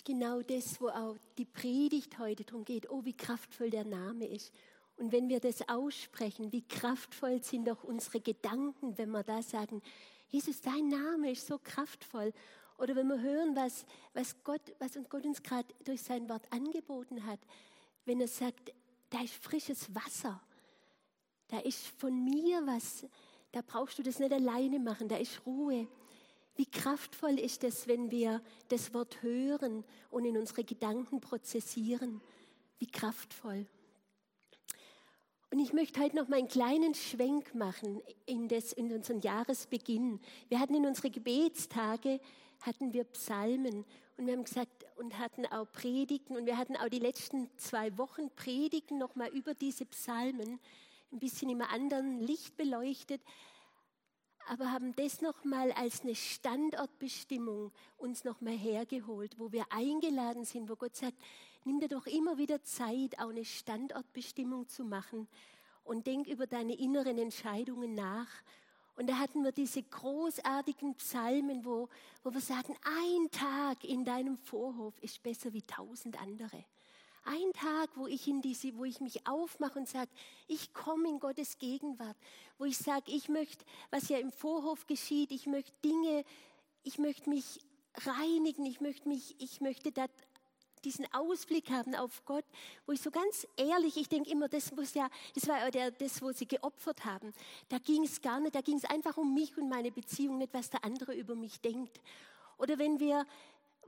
ist genau das, wo auch die Predigt heute darum geht. Oh, wie kraftvoll der Name ist. Und wenn wir das aussprechen, wie kraftvoll sind doch unsere Gedanken, wenn wir da sagen, Jesus, dein Name ist so kraftvoll. Oder wenn wir hören, was, was, Gott, was Gott uns gerade durch sein Wort angeboten hat, wenn er sagt, da ist frisches Wasser, da ist von mir was, da brauchst du das nicht alleine machen, da ist Ruhe. Wie kraftvoll ist es, wenn wir das Wort hören und in unsere Gedanken prozessieren? Wie kraftvoll. Und ich möchte heute noch mal einen kleinen Schwenk machen in, das, in unseren Jahresbeginn. Wir hatten in unsere Gebetstage hatten wir Psalmen und wir haben gesagt und hatten auch Predigten und wir hatten auch die letzten zwei Wochen Predigten noch mal über diese Psalmen ein bisschen im anderen Licht beleuchtet aber haben das nochmal als eine Standortbestimmung uns nochmal hergeholt, wo wir eingeladen sind, wo Gott sagt, nimm dir doch immer wieder Zeit, auch eine Standortbestimmung zu machen und denk über deine inneren Entscheidungen nach. Und da hatten wir diese großartigen Psalmen, wo, wo wir sagen, ein Tag in deinem Vorhof ist besser wie tausend andere. Ein Tag, wo ich, in diese, wo ich mich aufmache und sage, ich komme in Gottes Gegenwart, wo ich sage, ich möchte, was ja im Vorhof geschieht, ich möchte Dinge, ich möchte mich reinigen, ich möchte mich, ich möchte da diesen Ausblick haben auf Gott, wo ich so ganz ehrlich, ich denke immer, das muss ja, das war ja der, das, wo sie geopfert haben. Da ging es gar nicht, da ging es einfach um mich und meine Beziehung, nicht was der andere über mich denkt. Oder wenn wir,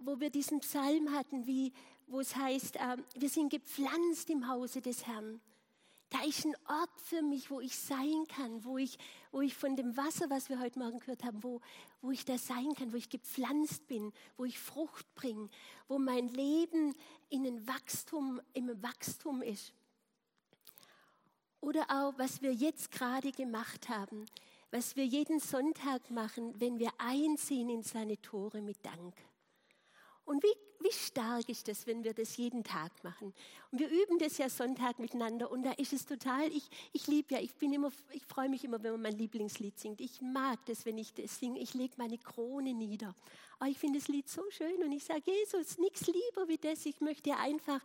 wo wir diesen Psalm hatten, wie, wo es heißt, äh, wir sind gepflanzt im Hause des Herrn. Da ist ein Ort für mich, wo ich sein kann, wo ich, wo ich von dem Wasser, was wir heute Morgen gehört haben, wo, wo ich da sein kann, wo ich gepflanzt bin, wo ich Frucht bringe, wo mein Leben in ein Wachstum, im Wachstum ist. Oder auch, was wir jetzt gerade gemacht haben, was wir jeden Sonntag machen, wenn wir einziehen in seine Tore mit Dank. Und wie, wie stark ist das, wenn wir das jeden Tag machen? Und wir üben das ja Sonntag miteinander und da ist es total, ich, ich liebe ja, ich ich freue mich immer, wenn man mein Lieblingslied singt. Ich mag das, wenn ich das singe. Ich lege meine Krone nieder. Aber ich finde das Lied so schön und ich sage, Jesus, nichts lieber wie das. Ich möchte einfach,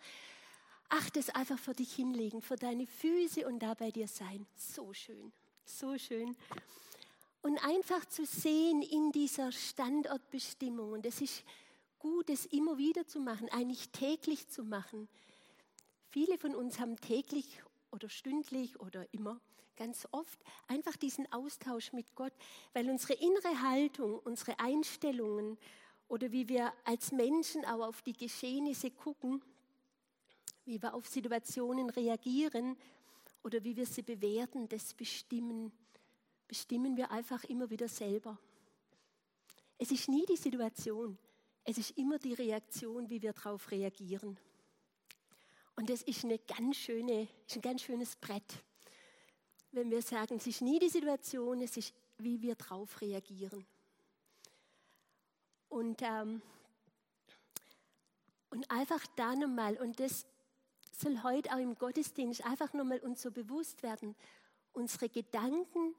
ach, das einfach für dich hinlegen, für deine Füße und da bei dir sein. So schön, so schön. Und einfach zu sehen in dieser Standortbestimmung, und das ist gut, es immer wieder zu machen, eigentlich täglich zu machen. Viele von uns haben täglich oder stündlich oder immer ganz oft einfach diesen Austausch mit Gott, weil unsere innere Haltung, unsere Einstellungen oder wie wir als Menschen auch auf die Geschehnisse gucken, wie wir auf Situationen reagieren oder wie wir sie bewerten, das bestimmen, bestimmen wir einfach immer wieder selber. Es ist nie die Situation, es ist immer die Reaktion, wie wir darauf reagieren. Und das ist, eine ganz schöne, ist ein ganz schönes Brett, wenn wir sagen, es ist nie die Situation, es ist, wie wir darauf reagieren. Und, ähm, und einfach da nochmal, und das soll heute auch im Gottesdienst einfach nochmal uns so bewusst werden, unsere Gedanken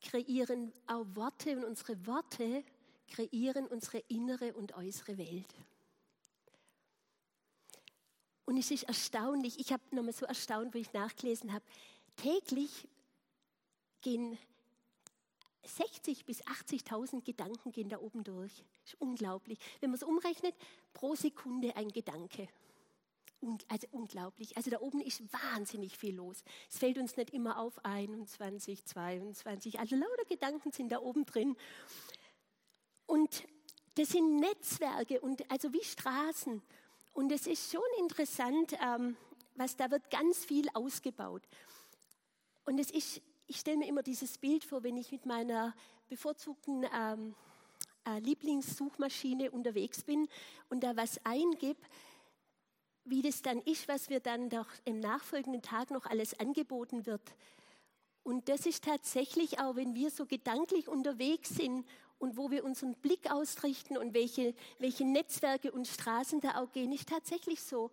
kreieren auch Worte und unsere Worte kreieren unsere innere und äußere Welt. Und es ist erstaunlich, ich habe nochmal so erstaunt, wo ich nachgelesen habe, täglich gehen 60 bis 80.000 Gedanken gehen da oben durch. Ist unglaublich. Wenn man es umrechnet, pro Sekunde ein Gedanke. Also unglaublich. Also da oben ist wahnsinnig viel los. Es fällt uns nicht immer auf 21, 22. Also lauter Gedanken sind da oben drin. Und das sind Netzwerke und also wie Straßen. Und es ist schon interessant, ähm, was da wird ganz viel ausgebaut. Und es ist, ich stelle mir immer dieses Bild vor, wenn ich mit meiner bevorzugten ähm, äh, Lieblingssuchmaschine unterwegs bin und da was eingib, wie das dann ist, was wir dann doch im nachfolgenden Tag noch alles angeboten wird. Und das ist tatsächlich auch, wenn wir so gedanklich unterwegs sind und wo wir unseren Blick ausrichten und welche, welche Netzwerke und Straßen da auch gehen, ist tatsächlich so.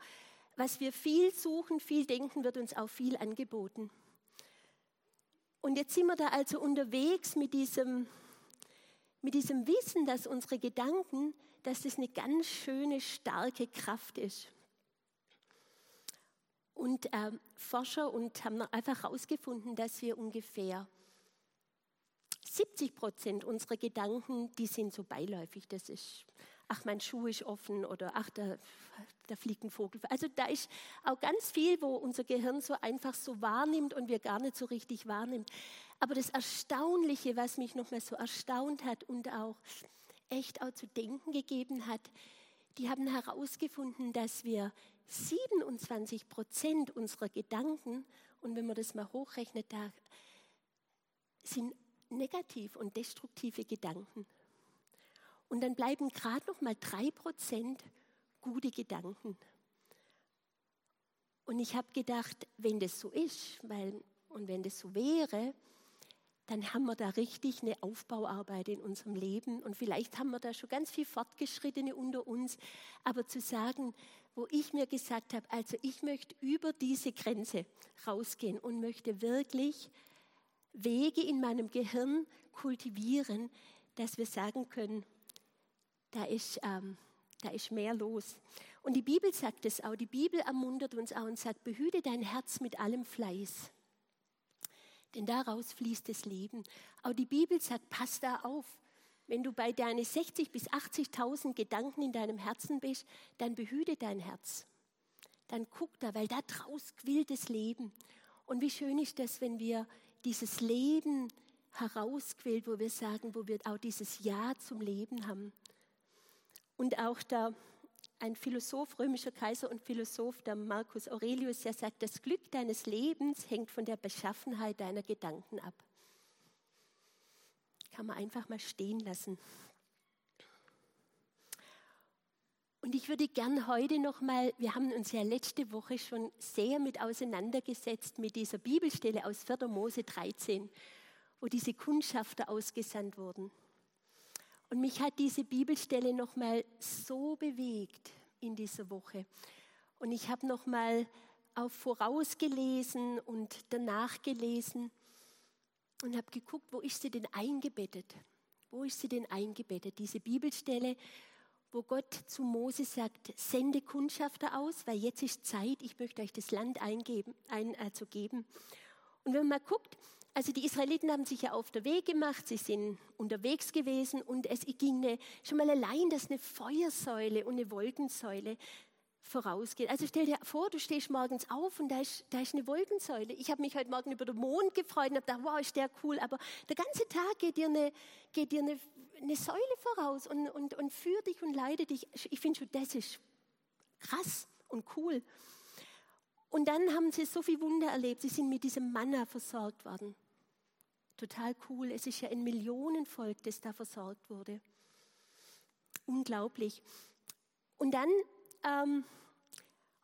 Was wir viel suchen, viel denken, wird uns auch viel angeboten. Und jetzt sind wir da also unterwegs mit diesem, mit diesem Wissen, dass unsere Gedanken dass das eine ganz schöne, starke Kraft ist. Und äh, Forscher und haben einfach herausgefunden, dass wir ungefähr 70 Prozent unserer Gedanken, die sind so beiläufig. Das ist, ach, mein Schuh ist offen oder ach, da, da fliegt ein Vogel. Also da ist auch ganz viel, wo unser Gehirn so einfach so wahrnimmt und wir gar nicht so richtig wahrnehmen. Aber das Erstaunliche, was mich nochmal so erstaunt hat und auch echt auch zu denken gegeben hat, die haben herausgefunden, dass wir 27 Prozent unserer Gedanken, und wenn man das mal hochrechnet, da sind negativ und destruktive Gedanken. Und dann bleiben gerade noch mal drei Prozent gute Gedanken. Und ich habe gedacht, wenn das so ist, weil, und wenn das so wäre, dann haben wir da richtig eine Aufbauarbeit in unserem Leben. Und vielleicht haben wir da schon ganz viel Fortgeschrittene unter uns. Aber zu sagen, wo ich mir gesagt habe, also ich möchte über diese Grenze rausgehen und möchte wirklich Wege in meinem Gehirn kultivieren, dass wir sagen können, da ist, ähm, da ist mehr los. Und die Bibel sagt es auch, die Bibel ermuntert uns auch und sagt, behüte dein Herz mit allem Fleiß, denn daraus fließt das Leben. Auch die Bibel sagt, pass da auf. Wenn du bei deinen 60.000 bis 80.000 Gedanken in deinem Herzen bist, dann behüte dein Herz. Dann guck da, weil da draus quillt das Leben. Und wie schön ist das, wenn wir dieses Leben herausquillt, wo wir sagen, wo wir auch dieses Ja zum Leben haben. Und auch da ein Philosoph, römischer Kaiser und Philosoph, der Marcus Aurelius, der sagt, das Glück deines Lebens hängt von der Beschaffenheit deiner Gedanken ab. Kann man einfach mal stehen lassen. Und ich würde gern heute noch mal, wir haben uns ja letzte Woche schon sehr mit auseinandergesetzt mit dieser Bibelstelle aus 4. Mose 13, wo diese Kundschafter ausgesandt wurden. Und mich hat diese Bibelstelle noch mal so bewegt in dieser Woche. Und ich habe noch mal auch vorausgelesen und danach gelesen und habe geguckt, wo ist sie denn eingebettet? Wo ist sie denn eingebettet? Diese Bibelstelle wo Gott zu Mose sagt, sende Kundschafter aus, weil jetzt ist Zeit, ich möchte euch das Land eingeben, ein, äh, zu geben. Und wenn man mal guckt, also die Israeliten haben sich ja auf der Weg gemacht, sie sind unterwegs gewesen und es ging eine, schon mal allein, dass eine Feuersäule und eine Wolkensäule vorausgeht. Also stell dir vor, du stehst morgens auf und da ist, da ist eine Wolkensäule. Ich habe mich heute Morgen über den Mond gefreut und habe gedacht, wow, ist der cool, aber der ganze Tag geht dir eine, geht dir eine eine Säule voraus und, und, und führt dich und leitet dich. Ich finde schon, das ist krass und cool. Und dann haben sie so viel Wunder erlebt. Sie sind mit diesem Manna versorgt worden. Total cool. Es ist ja ein Millionenvolk, das da versorgt wurde. Unglaublich. Und dann, ähm,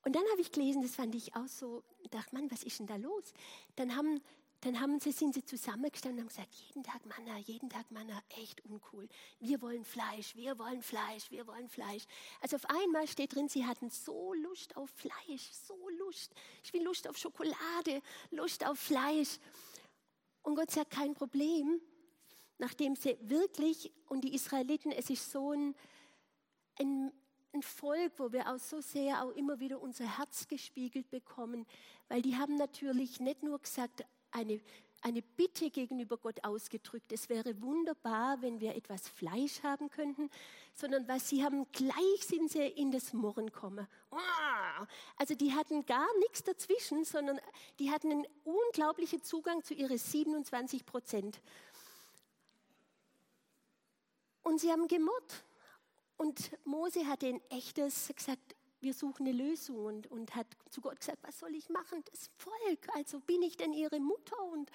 und dann habe ich gelesen, das fand ich auch so, dachte, Mann, was ist denn da los? Dann haben dann haben sie, sind sie zusammengestanden und haben gesagt, jeden Tag Manna, jeden Tag Manna, echt uncool. Wir wollen Fleisch, wir wollen Fleisch, wir wollen Fleisch. Also auf einmal steht drin, sie hatten so Lust auf Fleisch, so Lust. Ich will Lust auf Schokolade, Lust auf Fleisch. Und Gott sagt, kein Problem, nachdem sie wirklich, und die Israeliten, es ist so ein, ein, ein Volk, wo wir auch so sehr auch immer wieder unser Herz gespiegelt bekommen, weil die haben natürlich nicht nur gesagt, eine, eine Bitte gegenüber Gott ausgedrückt. Es wäre wunderbar, wenn wir etwas Fleisch haben könnten, sondern was sie haben, gleich sind sie in das Murren kommen. Also die hatten gar nichts dazwischen, sondern die hatten einen unglaublichen Zugang zu ihren 27 Prozent. Und sie haben gemurrt. Und Mose hatte ein echtes gesagt, wir suchen eine Lösung und, und hat zu Gott gesagt, was soll ich machen? Das Volk, also bin ich denn ihre Mutter? Und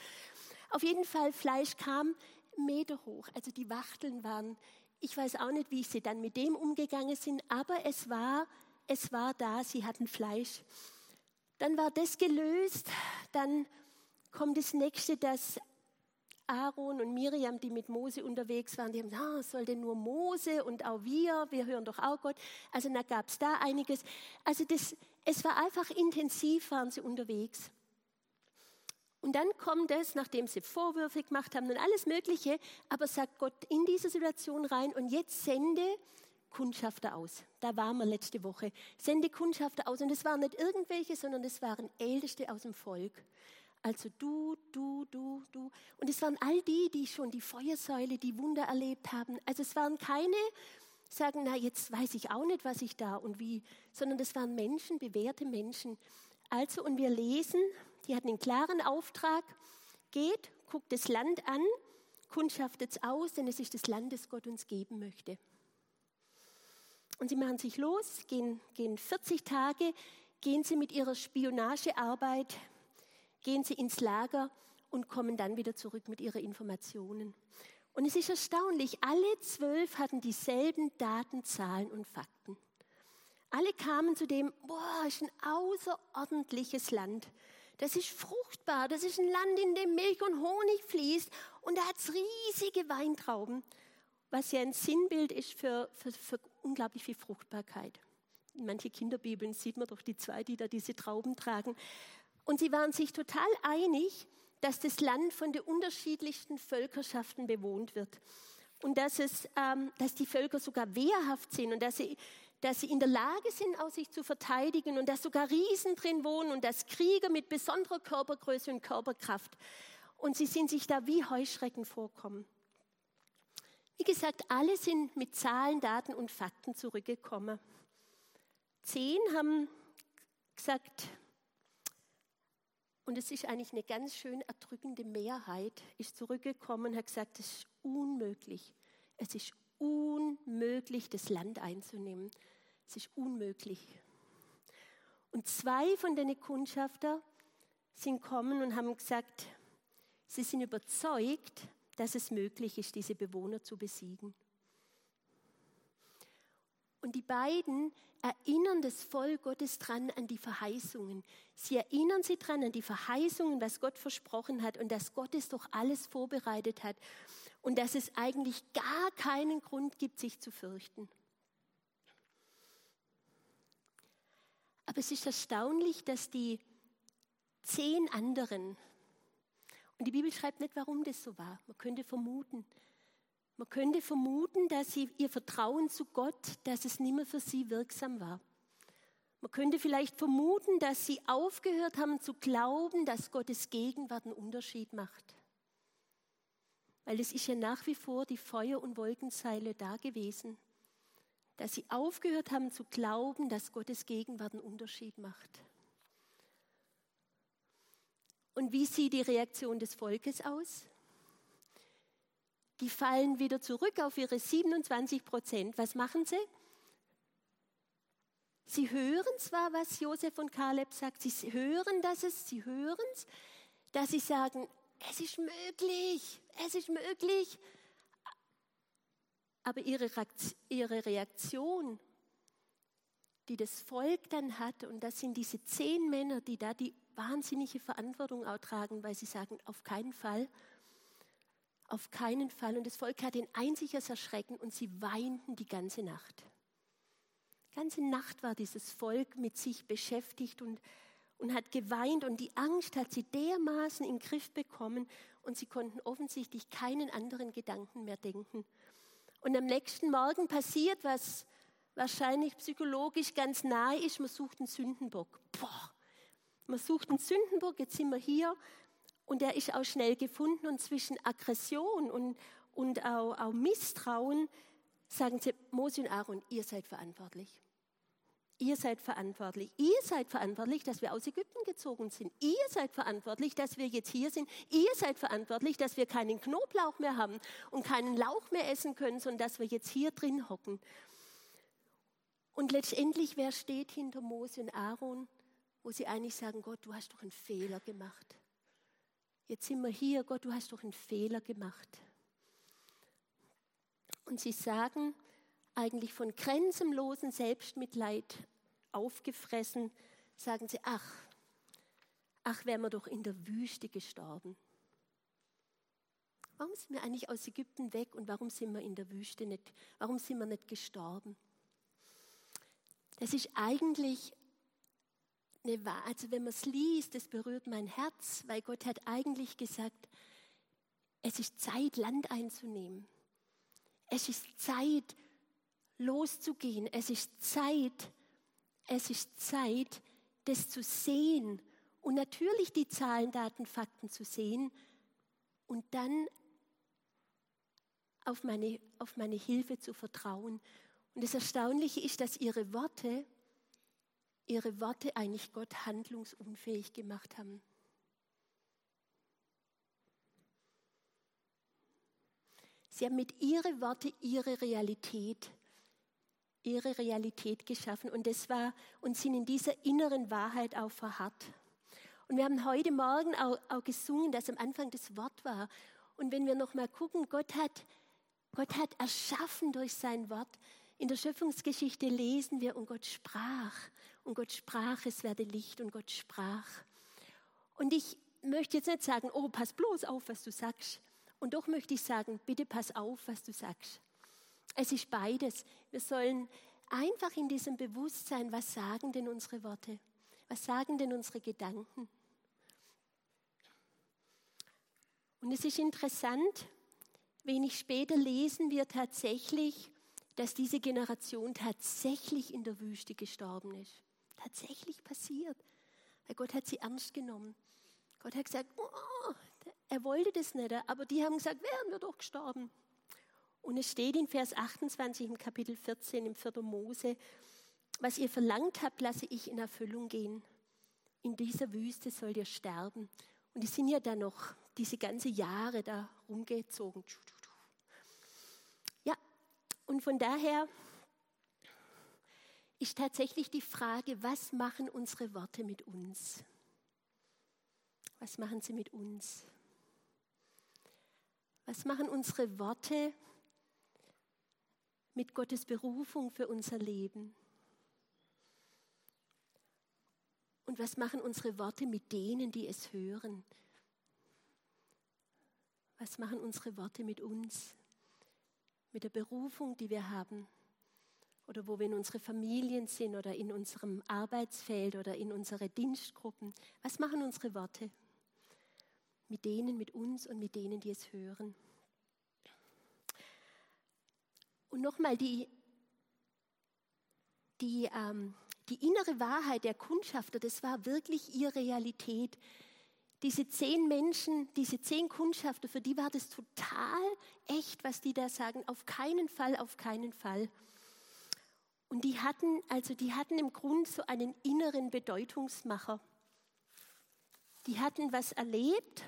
auf jeden Fall, Fleisch kam Meter hoch. Also die Wachteln waren, ich weiß auch nicht, wie sie dann mit dem umgegangen sind, aber es war, es war da, sie hatten Fleisch. Dann war das gelöst, dann kommt das nächste, dass Aaron und Miriam, die mit Mose unterwegs waren, die haben gesagt, ah, soll denn nur Mose und auch wir, wir hören doch auch Gott. Also da gab es da einiges. Also das, es war einfach intensiv, waren sie unterwegs. Und dann kommt es, nachdem sie Vorwürfe gemacht haben und alles Mögliche, aber sagt Gott in diese Situation rein und jetzt sende Kundschafter aus. Da waren wir letzte Woche. Sende Kundschafter aus. Und es waren nicht irgendwelche, sondern es waren Älteste aus dem Volk. Also du, du, du, du. Und es waren all die, die schon die Feuersäule, die Wunder erlebt haben. Also es waren keine, sagen, na jetzt weiß ich auch nicht, was ich da und wie, sondern es waren Menschen, bewährte Menschen. Also, und wir lesen, die hatten einen klaren Auftrag, geht, guckt das Land an, kundschaftet es aus, denn es ist das Land, das Gott uns geben möchte. Und sie machen sich los, gehen, gehen 40 Tage, gehen sie mit ihrer Spionagearbeit gehen sie ins Lager und kommen dann wieder zurück mit ihren Informationen. Und es ist erstaunlich, alle zwölf hatten dieselben Daten, Zahlen und Fakten. Alle kamen zu dem, boah, ist ein außerordentliches Land. Das ist fruchtbar, das ist ein Land, in dem Milch und Honig fließt und da hat es riesige Weintrauben, was ja ein Sinnbild ist für, für, für unglaublich viel Fruchtbarkeit. In manchen Kinderbibeln sieht man doch die zwei, die da diese Trauben tragen. Und sie waren sich total einig, dass das Land von den unterschiedlichsten Völkerschaften bewohnt wird. Und dass, es, ähm, dass die Völker sogar wehrhaft sind und dass sie, dass sie in der Lage sind, aus sich zu verteidigen und dass sogar Riesen drin wohnen und dass Krieger mit besonderer Körpergröße und Körperkraft. Und sie sind sich da wie Heuschrecken vorkommen. Wie gesagt, alle sind mit Zahlen, Daten und Fakten zurückgekommen. Zehn haben gesagt, und es ist eigentlich eine ganz schön erdrückende Mehrheit, ist zurückgekommen und hat gesagt, es ist unmöglich. Es ist unmöglich, das Land einzunehmen. Es ist unmöglich. Und zwei von den Kundschafter sind kommen und haben gesagt, sie sind überzeugt, dass es möglich ist, diese Bewohner zu besiegen. Und die beiden erinnern das Volk Gottes dran an die Verheißungen. Sie erinnern sie dran an die Verheißungen, was Gott versprochen hat und dass Gott es doch alles vorbereitet hat und dass es eigentlich gar keinen Grund gibt, sich zu fürchten. Aber es ist erstaunlich, dass die zehn anderen, und die Bibel schreibt nicht, warum das so war, man könnte vermuten, man könnte vermuten, dass sie ihr Vertrauen zu Gott, dass es nicht mehr für sie wirksam war. Man könnte vielleicht vermuten, dass sie aufgehört haben zu glauben, dass Gottes Gegenwart einen Unterschied macht. Weil es ist ja nach wie vor die Feuer- und Wolkenseile da gewesen. Dass sie aufgehört haben zu glauben, dass Gottes Gegenwart einen Unterschied macht. Und wie sieht die Reaktion des Volkes aus? Die fallen wieder zurück auf ihre 27 Prozent. Was machen sie? Sie hören zwar, was Josef und Kaleb sagt, sie hören, dass es, sie hören es, dass sie sagen, es ist möglich, es ist möglich. Aber ihre Reaktion, die das Volk dann hat, und das sind diese zehn Männer, die da die wahnsinnige Verantwortung auch tragen, weil sie sagen, auf keinen Fall, auf keinen Fall. Und das Volk hatte ein einziges Erschrecken und sie weinten die ganze Nacht. Die ganze Nacht war dieses Volk mit sich beschäftigt und, und hat geweint und die Angst hat sie dermaßen in den Griff bekommen und sie konnten offensichtlich keinen anderen Gedanken mehr denken. Und am nächsten Morgen passiert, was wahrscheinlich psychologisch ganz nahe ist, man sucht einen Sündenbock. Boah, man sucht einen Sündenbock, jetzt sind wir hier und der ist auch schnell gefunden. Und zwischen Aggression und, und auch, auch Misstrauen sagen sie, Mose und Aaron, ihr seid verantwortlich. Ihr seid verantwortlich. Ihr seid verantwortlich, dass wir aus Ägypten gezogen sind. Ihr seid verantwortlich, dass wir jetzt hier sind. Ihr seid verantwortlich, dass wir keinen Knoblauch mehr haben und keinen Lauch mehr essen können, sondern dass wir jetzt hier drin hocken. Und letztendlich, wer steht hinter Mose und Aaron, wo sie eigentlich sagen, Gott, du hast doch einen Fehler gemacht. Jetzt sind wir hier, Gott, du hast doch einen Fehler gemacht. Und sie sagen eigentlich von grenzenlosen Selbstmitleid aufgefressen, sagen sie, ach, ach, wären wir doch in der Wüste gestorben. Warum sind wir eigentlich aus Ägypten weg und warum sind wir in der Wüste nicht, warum sind wir nicht gestorben? Das ist eigentlich eine also wenn man es liest, das berührt mein Herz, weil Gott hat eigentlich gesagt, es ist Zeit, Land einzunehmen. Es ist Zeit, loszugehen. Es ist Zeit, es ist Zeit, das zu sehen und natürlich die Zahlen, Daten, Fakten zu sehen und dann auf meine, auf meine Hilfe zu vertrauen. Und das Erstaunliche ist, dass ihre Worte, ihre Worte eigentlich Gott handlungsunfähig gemacht haben. Sie haben mit ihren Worten ihre Realität, ihre Realität geschaffen und das war und sind in dieser inneren Wahrheit auch verharrt. Und wir haben heute Morgen auch, auch gesungen, dass am Anfang das Wort war. Und wenn wir noch mal gucken, Gott hat, Gott hat erschaffen durch sein Wort. In der Schöpfungsgeschichte lesen wir, und Gott sprach, und Gott sprach, es werde Licht, und Gott sprach. Und ich möchte jetzt nicht sagen, oh, pass bloß auf, was du sagst. Und doch möchte ich sagen, bitte pass auf, was du sagst. Es ist beides. Wir sollen einfach in diesem Bewusstsein, was sagen denn unsere Worte? Was sagen denn unsere Gedanken? Und es ist interessant, wenig später lesen wir tatsächlich, dass diese Generation tatsächlich in der Wüste gestorben ist. Tatsächlich passiert. Weil Gott hat sie ernst genommen. Gott hat gesagt, oh, er wollte das nicht, aber die haben gesagt, wären wir doch gestorben. Und es steht in Vers 28 im Kapitel 14 im 4. Mose, was ihr verlangt habt, lasse ich in Erfüllung gehen. In dieser Wüste sollt ihr sterben. Und die sind ja dann noch diese ganze Jahre da rumgezogen. Ja, und von daher ist tatsächlich die Frage, was machen unsere Worte mit uns? Was machen sie mit uns? Was machen unsere Worte mit Gottes Berufung für unser Leben? Und was machen unsere Worte mit denen, die es hören? Was machen unsere Worte mit uns? Mit der Berufung, die wir haben? Oder wo wir in unsere Familien sind oder in unserem Arbeitsfeld oder in unsere Dienstgruppen? Was machen unsere Worte? mit denen, mit uns und mit denen, die es hören. Und nochmal, die, die, ähm, die innere Wahrheit der Kundschafter, das war wirklich ihre Realität. Diese zehn Menschen, diese zehn Kundschafter, für die war das total echt, was die da sagen. Auf keinen Fall, auf keinen Fall. Und die hatten, also die hatten im Grunde so einen inneren Bedeutungsmacher. Die hatten was erlebt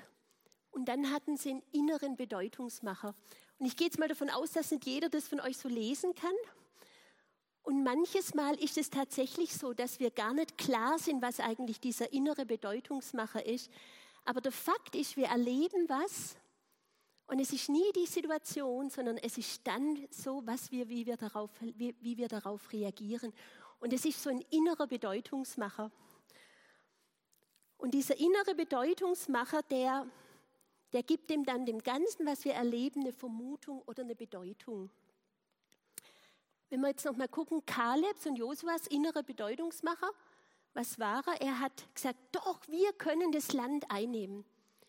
und dann hatten sie einen inneren Bedeutungsmacher. Und ich gehe jetzt mal davon aus, dass nicht jeder das von euch so lesen kann. Und manches Mal ist es tatsächlich so, dass wir gar nicht klar sind, was eigentlich dieser innere Bedeutungsmacher ist. Aber der Fakt ist, wir erleben was und es ist nie die Situation, sondern es ist dann so, was wir, wie, wir darauf, wie, wie wir darauf reagieren. Und es ist so ein innerer Bedeutungsmacher. Und dieser innere Bedeutungsmacher, der der gibt dem dann dem Ganzen, was wir erleben, eine Vermutung oder eine Bedeutung. Wenn wir jetzt noch mal gucken, Kalebs und Josuas innerer Bedeutungsmacher, was war er? Er hat gesagt, doch, wir können das Land einnehmen.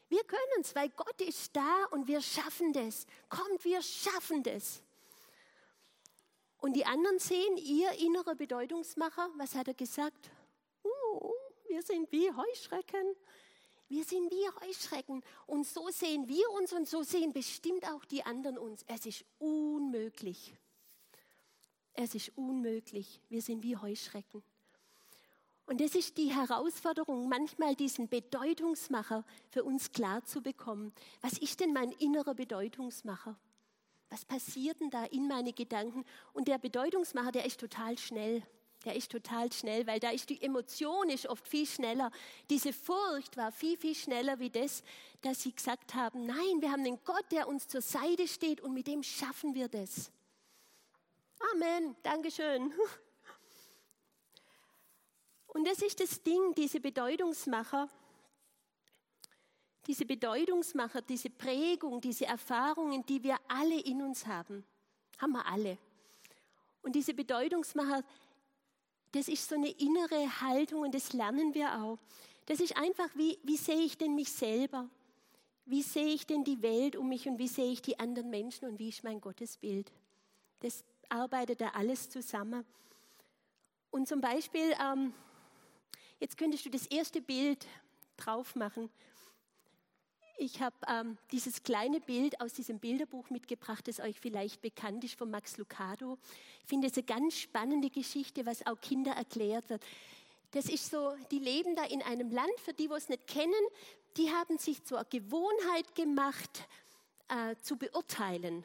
Wir können es, weil Gott ist da und wir schaffen das. Kommt, wir schaffen das. Und die anderen sehen ihr innerer Bedeutungsmacher, was hat er gesagt? Uh, wir sind wie Heuschrecken. Wir sind wie Heuschrecken und so sehen wir uns und so sehen bestimmt auch die anderen uns. Es ist unmöglich. Es ist unmöglich. Wir sind wie Heuschrecken. Und das ist die Herausforderung, manchmal diesen Bedeutungsmacher für uns klar zu bekommen. Was ist denn mein innerer Bedeutungsmacher? Was passiert denn da in meine Gedanken? Und der Bedeutungsmacher, der ist total schnell der ist total schnell, weil da ist die Emotion ist oft viel schneller. Diese Furcht war viel, viel schneller wie das, dass sie gesagt haben, nein, wir haben einen Gott, der uns zur Seite steht und mit dem schaffen wir das. Amen, Dankeschön. Und das ist das Ding, diese Bedeutungsmacher, diese Bedeutungsmacher, diese Prägung, diese Erfahrungen, die wir alle in uns haben, haben wir alle. Und diese Bedeutungsmacher, das ist so eine innere Haltung und das lernen wir auch. Das ist einfach, wie, wie sehe ich denn mich selber? Wie sehe ich denn die Welt um mich und wie sehe ich die anderen Menschen und wie ist mein Gottesbild? Das arbeitet da alles zusammen. Und zum Beispiel, ähm, jetzt könntest du das erste Bild drauf machen. Ich habe ähm, dieses kleine Bild aus diesem Bilderbuch mitgebracht, das euch vielleicht bekannt ist von Max Lucado. Ich finde es eine ganz spannende Geschichte, was auch Kinder erklärt wird. Das ist so, die leben da in einem Land, für die, wo es nicht kennen, die haben sich zur Gewohnheit gemacht, äh, zu beurteilen.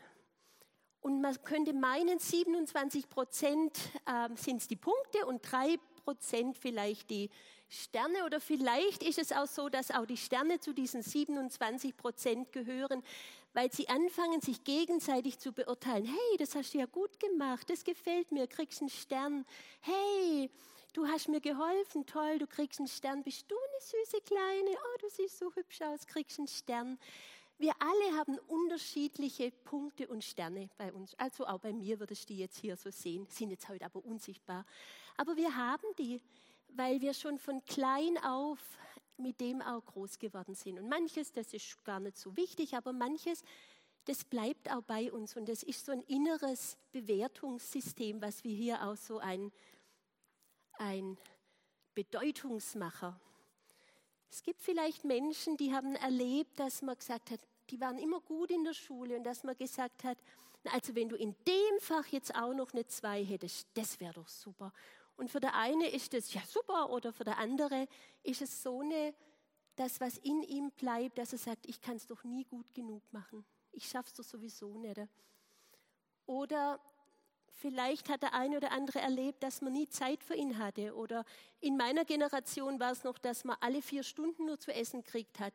Und man könnte meinen, 27 Prozent äh, sind es die Punkte und drei Prozent vielleicht die Sterne oder vielleicht ist es auch so, dass auch die Sterne zu diesen 27 Prozent gehören, weil sie anfangen, sich gegenseitig zu beurteilen. Hey, das hast du ja gut gemacht, das gefällt mir, kriegst einen Stern. Hey, du hast mir geholfen, toll, du kriegst einen Stern. Bist du eine süße Kleine? Oh, du siehst so hübsch aus, kriegst einen Stern. Wir alle haben unterschiedliche Punkte und Sterne bei uns. Also auch bei mir würdest du die jetzt hier so sehen, sind jetzt heute aber unsichtbar. Aber wir haben die weil wir schon von klein auf mit dem auch groß geworden sind. Und manches, das ist gar nicht so wichtig, aber manches, das bleibt auch bei uns. Und das ist so ein inneres Bewertungssystem, was wir hier auch so ein, ein Bedeutungsmacher. Es gibt vielleicht Menschen, die haben erlebt, dass man gesagt hat, die waren immer gut in der Schule und dass man gesagt hat, also wenn du in dem Fach jetzt auch noch eine zwei hättest, das wäre doch super. Und für der eine ist das ja super oder für der andere ist es so eine, das, was in ihm bleibt, dass er sagt, ich kann es doch nie gut genug machen. Ich schaffe es doch sowieso nicht. Oder vielleicht hat der eine oder andere erlebt, dass man nie Zeit für ihn hatte. Oder in meiner Generation war es noch, dass man alle vier Stunden nur zu essen gekriegt hat.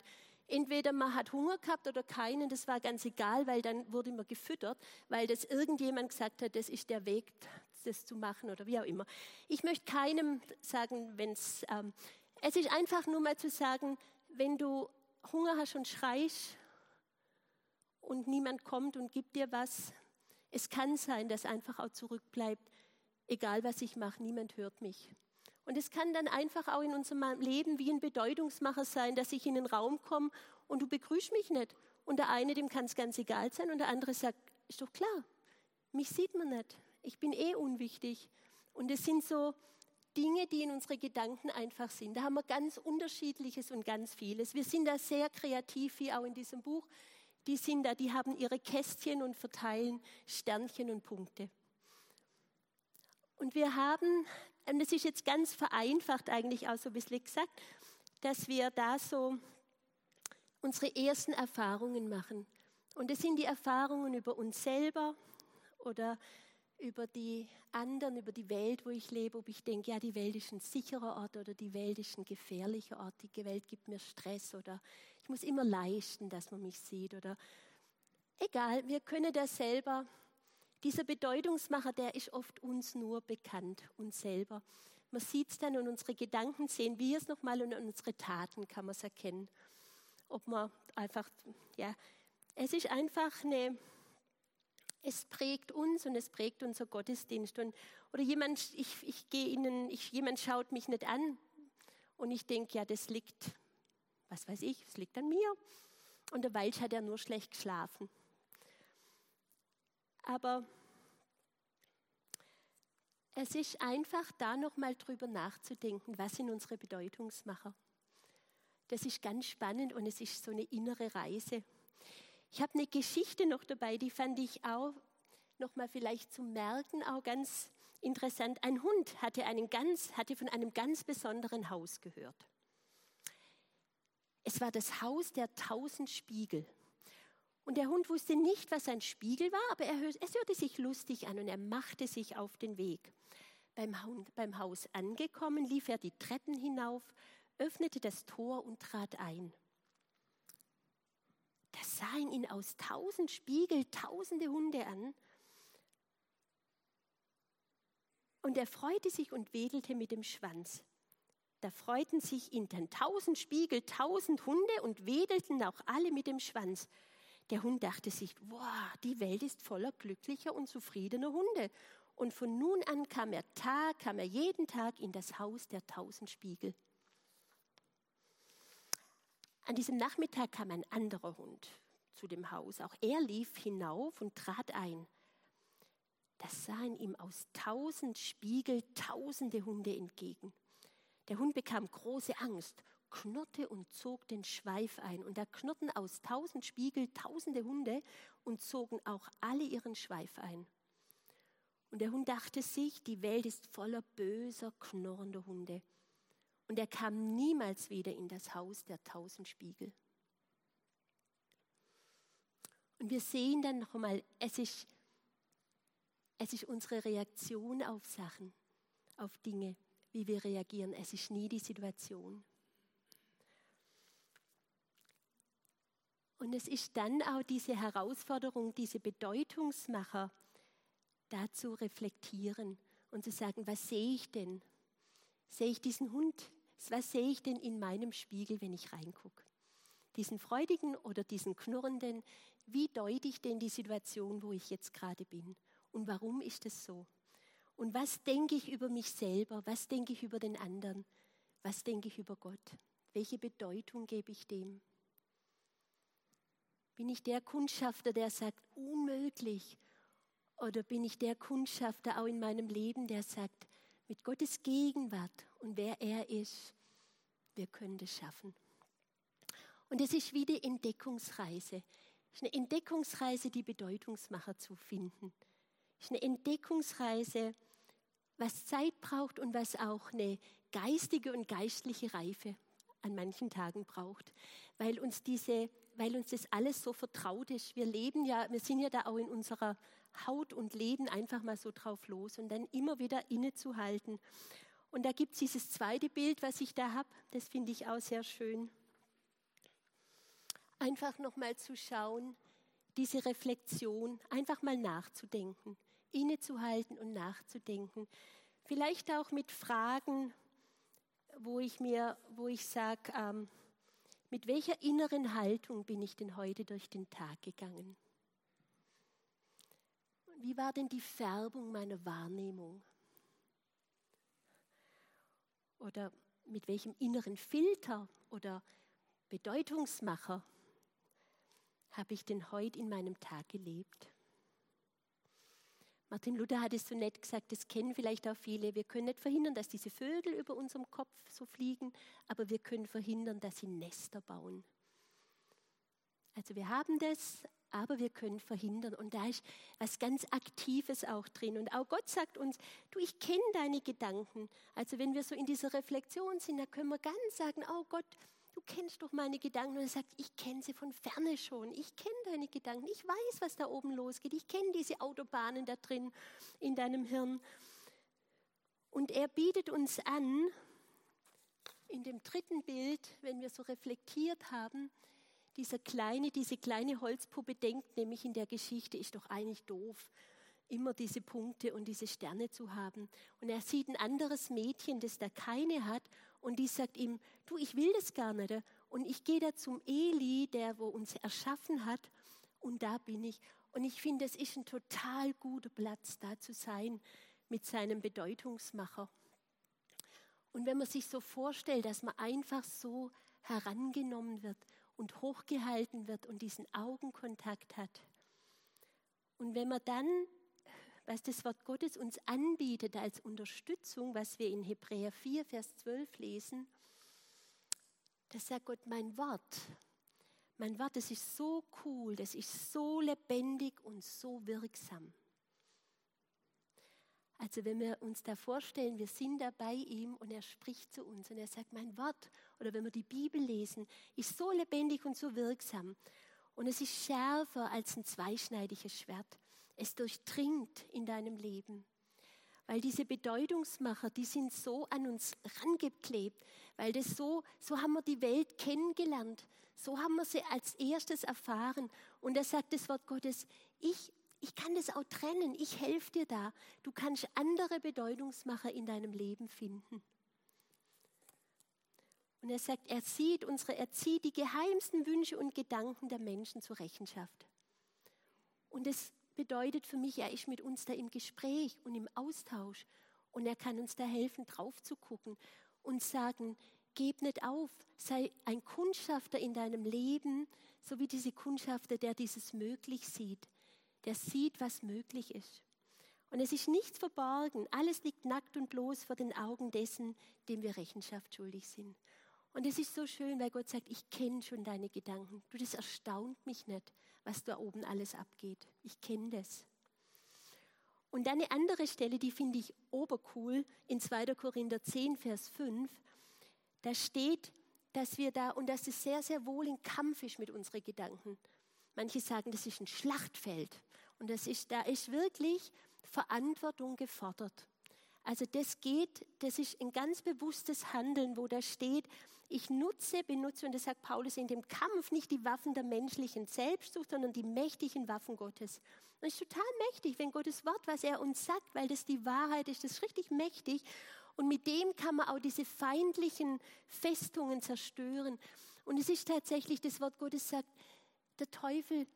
Entweder man hat Hunger gehabt oder keinen, das war ganz egal, weil dann wurde man gefüttert, weil das irgendjemand gesagt hat, das ist der Weg das zu machen oder wie auch immer. Ich möchte keinem sagen, wenn es, ähm, es ist einfach nur mal zu sagen, wenn du Hunger hast und schreist und niemand kommt und gibt dir was, es kann sein, dass einfach auch zurückbleibt, egal was ich mache, niemand hört mich. Und es kann dann einfach auch in unserem Leben wie ein Bedeutungsmacher sein, dass ich in den Raum komme und du begrüßt mich nicht. Und der eine, dem kann es ganz egal sein und der andere sagt, ist doch klar, mich sieht man nicht ich bin eh unwichtig. Und es sind so Dinge, die in unsere Gedanken einfach sind. Da haben wir ganz unterschiedliches und ganz vieles. Wir sind da sehr kreativ, wie auch in diesem Buch. Die sind da, die haben ihre Kästchen und verteilen Sternchen und Punkte. Und wir haben, und das ist jetzt ganz vereinfacht eigentlich auch so ein bisschen gesagt, dass wir da so unsere ersten Erfahrungen machen. Und das sind die Erfahrungen über uns selber oder über die anderen, über die Welt, wo ich lebe, ob ich denke, ja, die Welt ist ein sicherer Ort oder die Welt ist ein gefährlicher Ort, die Welt gibt mir Stress oder ich muss immer leisten, dass man mich sieht oder egal, wir können das selber. Dieser Bedeutungsmacher, der ist oft uns nur bekannt, uns selber. Man sieht es dann und unsere Gedanken sehen wir es nochmal und unsere Taten kann man es erkennen. Ob man einfach, ja, es ist einfach eine, es prägt uns und es prägt unser Gottesdienst. Und, oder jemand, ich, ich gehe Ihnen, ich, jemand schaut mich nicht an und ich denke, ja, das liegt, was weiß ich, es liegt an mir. Und der Walsch hat ja nur schlecht geschlafen. Aber es ist einfach da nochmal drüber nachzudenken, was sind unsere Bedeutungsmacher. Das ist ganz spannend und es ist so eine innere Reise. Ich habe eine Geschichte noch dabei, die fand ich auch noch mal vielleicht zum Merken auch ganz interessant. Ein Hund hatte, einen ganz, hatte von einem ganz besonderen Haus gehört. Es war das Haus der tausend Spiegel. Und der Hund wusste nicht, was ein Spiegel war, aber er, es hörte sich lustig an und er machte sich auf den Weg. Beim, Hund, beim Haus angekommen, lief er die Treppen hinauf, öffnete das Tor und trat ein. Da sahen ihn aus tausend Spiegel tausende Hunde an. Und er freute sich und wedelte mit dem Schwanz. Da freuten sich ihn dann tausend Spiegel, tausend Hunde und wedelten auch alle mit dem Schwanz. Der Hund dachte sich, wow, die Welt ist voller glücklicher und zufriedener Hunde. Und von nun an kam er Tag, kam er jeden Tag in das Haus der tausend Spiegel. An diesem Nachmittag kam ein anderer Hund zu dem Haus. Auch er lief hinauf und trat ein. da sahen ihm aus tausend Spiegel tausende Hunde entgegen. Der Hund bekam große Angst, knurrte und zog den Schweif ein. Und da knurrten aus tausend Spiegel tausende Hunde und zogen auch alle ihren Schweif ein. Und der Hund dachte sich, die Welt ist voller böser, knurrender Hunde. Und er kam niemals wieder in das Haus der tausend Spiegel. Und wir sehen dann noch einmal, es ist, es ist unsere Reaktion auf Sachen, auf Dinge, wie wir reagieren. Es ist nie die Situation. Und es ist dann auch diese Herausforderung, diese Bedeutungsmacher dazu reflektieren und zu sagen, was sehe ich denn? Sehe ich diesen Hund? Was sehe ich denn in meinem Spiegel, wenn ich reingucke? Diesen freudigen oder diesen knurrenden? Wie deute ich denn die Situation, wo ich jetzt gerade bin? Und warum ist es so? Und was denke ich über mich selber? Was denke ich über den anderen? Was denke ich über Gott? Welche Bedeutung gebe ich dem? Bin ich der Kundschafter, der sagt, unmöglich? Oder bin ich der Kundschafter auch in meinem Leben, der sagt, mit Gottes Gegenwart und wer er ist, wir können das schaffen. Und es ist wie die Entdeckungsreise. Es ist eine Entdeckungsreise, die Bedeutungsmacher zu finden. Es ist eine Entdeckungsreise, was Zeit braucht und was auch eine geistige und geistliche Reife an manchen Tagen braucht, weil uns diese weil uns das alles so vertraut ist. Wir leben ja, wir sind ja da auch in unserer Haut und leben einfach mal so drauf los und dann immer wieder innezuhalten. Und da gibt es dieses zweite Bild, was ich da habe, das finde ich auch sehr schön. Einfach nochmal zu schauen, diese Reflexion, einfach mal nachzudenken, innezuhalten und nachzudenken. Vielleicht auch mit Fragen, wo ich mir, wo ich sage, ähm, mit welcher inneren Haltung bin ich denn heute durch den Tag gegangen? Wie war denn die Färbung meiner Wahrnehmung? Oder mit welchem inneren Filter oder Bedeutungsmacher habe ich denn heute in meinem Tag gelebt? Martin Luther hat es so nett gesagt, das kennen vielleicht auch viele. Wir können nicht verhindern, dass diese Vögel über unserem Kopf so fliegen, aber wir können verhindern, dass sie Nester bauen. Also wir haben das, aber wir können verhindern. Und da ist was ganz Aktives auch drin. Und auch Gott sagt uns, du, ich kenne deine Gedanken. Also wenn wir so in dieser Reflexion sind, da können wir ganz sagen, oh Gott, du kennst doch meine Gedanken. Und er sagt, ich kenne sie von ferne schon. Ich kenne deine Gedanken. Ich weiß, was da oben losgeht. Ich kenne diese Autobahnen da drin in deinem Hirn. Und er bietet uns an, in dem dritten Bild, wenn wir so reflektiert haben, dieser kleine, diese kleine Holzpuppe denkt nämlich in der Geschichte, ist doch eigentlich doof, immer diese Punkte und diese Sterne zu haben. Und er sieht ein anderes Mädchen, das da keine hat und die sagt ihm, du, ich will das gar nicht. Und ich gehe da zum Eli, der wo uns erschaffen hat, und da bin ich. Und ich finde, es ist ein total guter Platz, da zu sein mit seinem Bedeutungsmacher. Und wenn man sich so vorstellt, dass man einfach so herangenommen wird und hochgehalten wird und diesen Augenkontakt hat. Und wenn man dann was das Wort Gottes uns anbietet als Unterstützung, was wir in Hebräer 4, Vers 12 lesen, das sagt Gott, mein Wort, mein Wort, das ist so cool, das ist so lebendig und so wirksam. Also wenn wir uns da vorstellen, wir sind da bei ihm und er spricht zu uns und er sagt, mein Wort, oder wenn wir die Bibel lesen, ist so lebendig und so wirksam. Und es ist schärfer als ein zweischneidiges Schwert. Es durchdringt in deinem Leben. Weil diese Bedeutungsmacher, die sind so an uns rangeklebt, weil das so, so haben wir die Welt kennengelernt. So haben wir sie als erstes erfahren. Und da sagt das Wort Gottes, ich, ich kann das auch trennen, ich helfe dir da. Du kannst andere Bedeutungsmacher in deinem Leben finden. Und er sagt, er sieht unsere, er zieht die geheimsten Wünsche und Gedanken der Menschen zur Rechenschaft. Und es bedeutet für mich, er ist mit uns da im Gespräch und im Austausch und er kann uns da helfen, drauf zu gucken und sagen, gib nicht auf, sei ein Kundschafter in deinem Leben, so wie diese Kundschafter, der dieses möglich sieht, der sieht, was möglich ist. Und es ist nichts verborgen. Alles liegt nackt und bloß vor den Augen dessen, dem wir Rechenschaft schuldig sind. Und es ist so schön, weil Gott sagt, ich kenne schon deine Gedanken. Du, das erstaunt mich nicht, was da oben alles abgeht. Ich kenne das. Und dann eine andere Stelle, die finde ich obercool, in 2. Korinther 10, Vers 5. Da steht, dass wir da, und dass es sehr, sehr wohl ein Kampf ist mit unseren Gedanken. Manche sagen, das ist ein Schlachtfeld. Und das ist, da ist wirklich Verantwortung gefordert. Also das geht, das ist ein ganz bewusstes Handeln, wo da steht, ich nutze, benutze, und das sagt Paulus in dem Kampf, nicht die Waffen der menschlichen Selbstsucht, sondern die mächtigen Waffen Gottes. Das ist total mächtig, wenn Gottes Wort, was er uns sagt, weil das die Wahrheit ist, das ist richtig mächtig. Und mit dem kann man auch diese feindlichen Festungen zerstören. Und es ist tatsächlich, das Wort Gottes sagt, der Teufel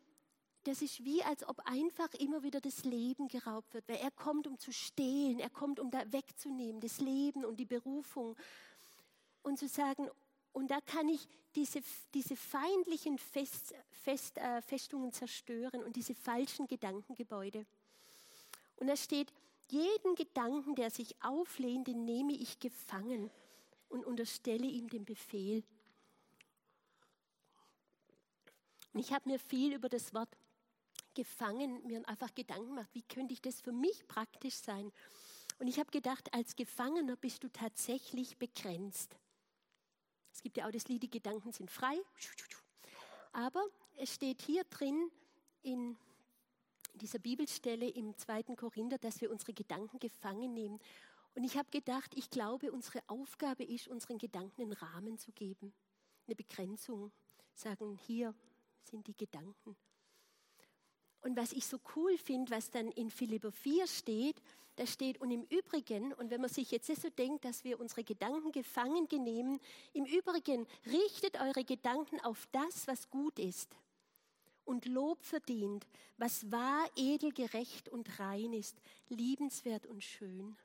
das ist wie, als ob einfach immer wieder das Leben geraubt wird, weil er kommt, um zu stehlen, er kommt, um da wegzunehmen, das Leben und die Berufung. Und zu sagen, und da kann ich diese, diese feindlichen Fest, Fest, äh, Festungen zerstören und diese falschen Gedankengebäude. Und da steht, jeden Gedanken, der sich auflehnt, den nehme ich gefangen und unterstelle ihm den Befehl. Und ich habe mir viel über das Wort gefangen, mir einfach Gedanken gemacht, wie könnte ich das für mich praktisch sein? Und ich habe gedacht, als Gefangener bist du tatsächlich begrenzt. Es gibt ja auch das Lied, die Gedanken sind frei. Aber es steht hier drin in dieser Bibelstelle im zweiten Korinther, dass wir unsere Gedanken gefangen nehmen. Und ich habe gedacht, ich glaube, unsere Aufgabe ist, unseren Gedanken einen Rahmen zu geben, eine Begrenzung. Sagen, hier sind die Gedanken. Und was ich so cool finde, was dann in Philipper 4 steht, da steht, und im Übrigen, und wenn man sich jetzt so denkt, dass wir unsere Gedanken gefangen nehmen, im Übrigen richtet eure Gedanken auf das, was gut ist und Lob verdient, was wahr, edel, gerecht und rein ist, liebenswert und schön.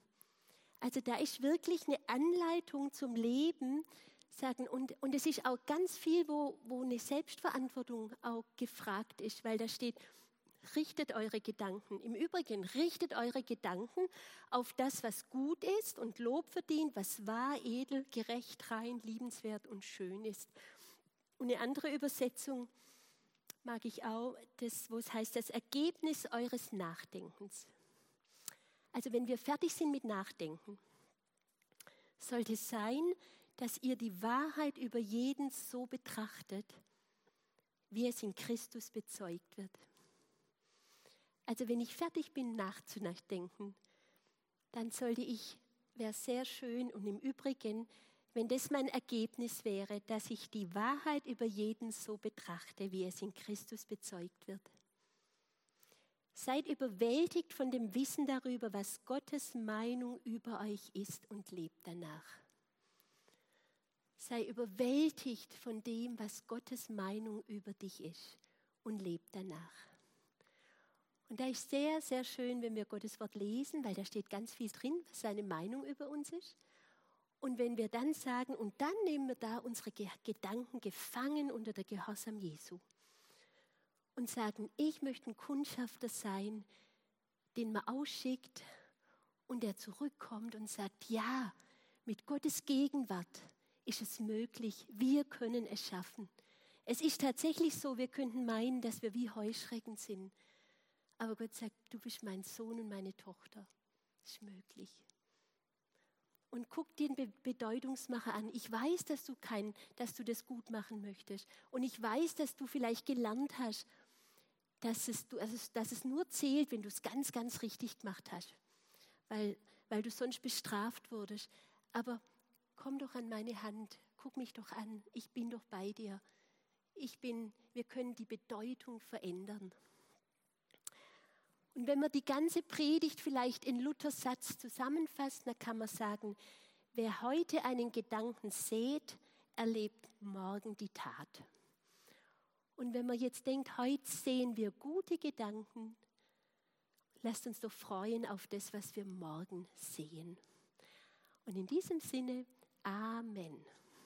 Also da ist wirklich eine Anleitung zum Leben, sagen, und, und es ist auch ganz viel, wo, wo eine Selbstverantwortung auch gefragt ist, weil da steht, richtet eure Gedanken. Im Übrigen, richtet eure Gedanken auf das, was gut ist und Lob verdient, was wahr, edel, gerecht, rein, liebenswert und schön ist. Und eine andere Übersetzung mag ich auch, das, wo es heißt, das Ergebnis eures Nachdenkens. Also wenn wir fertig sind mit Nachdenken, sollte es sein, dass ihr die Wahrheit über jeden so betrachtet, wie es in Christus bezeugt wird. Also wenn ich fertig bin nachzudenken, dann sollte ich, wäre sehr schön und im Übrigen, wenn das mein Ergebnis wäre, dass ich die Wahrheit über jeden so betrachte, wie es in Christus bezeugt wird. Seid überwältigt von dem Wissen darüber, was Gottes Meinung über euch ist und lebt danach. Sei überwältigt von dem, was Gottes Meinung über dich ist und lebt danach. Und da ist sehr, sehr schön, wenn wir Gottes Wort lesen, weil da steht ganz viel drin, was seine Meinung über uns ist. Und wenn wir dann sagen, und dann nehmen wir da unsere Gedanken gefangen unter der Gehorsam Jesu und sagen, ich möchte ein Kundschafter sein, den man ausschickt und der zurückkommt und sagt, ja, mit Gottes Gegenwart ist es möglich, wir können es schaffen. Es ist tatsächlich so, wir könnten meinen, dass wir wie Heuschrecken sind. Aber Gott sagt, du bist mein Sohn und meine Tochter. Das ist möglich. Und guck den Be Bedeutungsmacher an. Ich weiß, dass du kein, dass du das gut machen möchtest. Und ich weiß, dass du vielleicht gelernt hast, dass es, dass es nur zählt, wenn du es ganz, ganz richtig gemacht hast. Weil, weil du sonst bestraft wurdest. Aber komm doch an meine Hand. Guck mich doch an. Ich bin doch bei dir. Ich bin, wir können die Bedeutung verändern. Und wenn man die ganze Predigt vielleicht in Luthers Satz zusammenfasst, dann kann man sagen, wer heute einen Gedanken sät, erlebt morgen die Tat. Und wenn man jetzt denkt, heute sehen wir gute Gedanken, lasst uns doch freuen auf das, was wir morgen sehen. Und in diesem Sinne, Amen.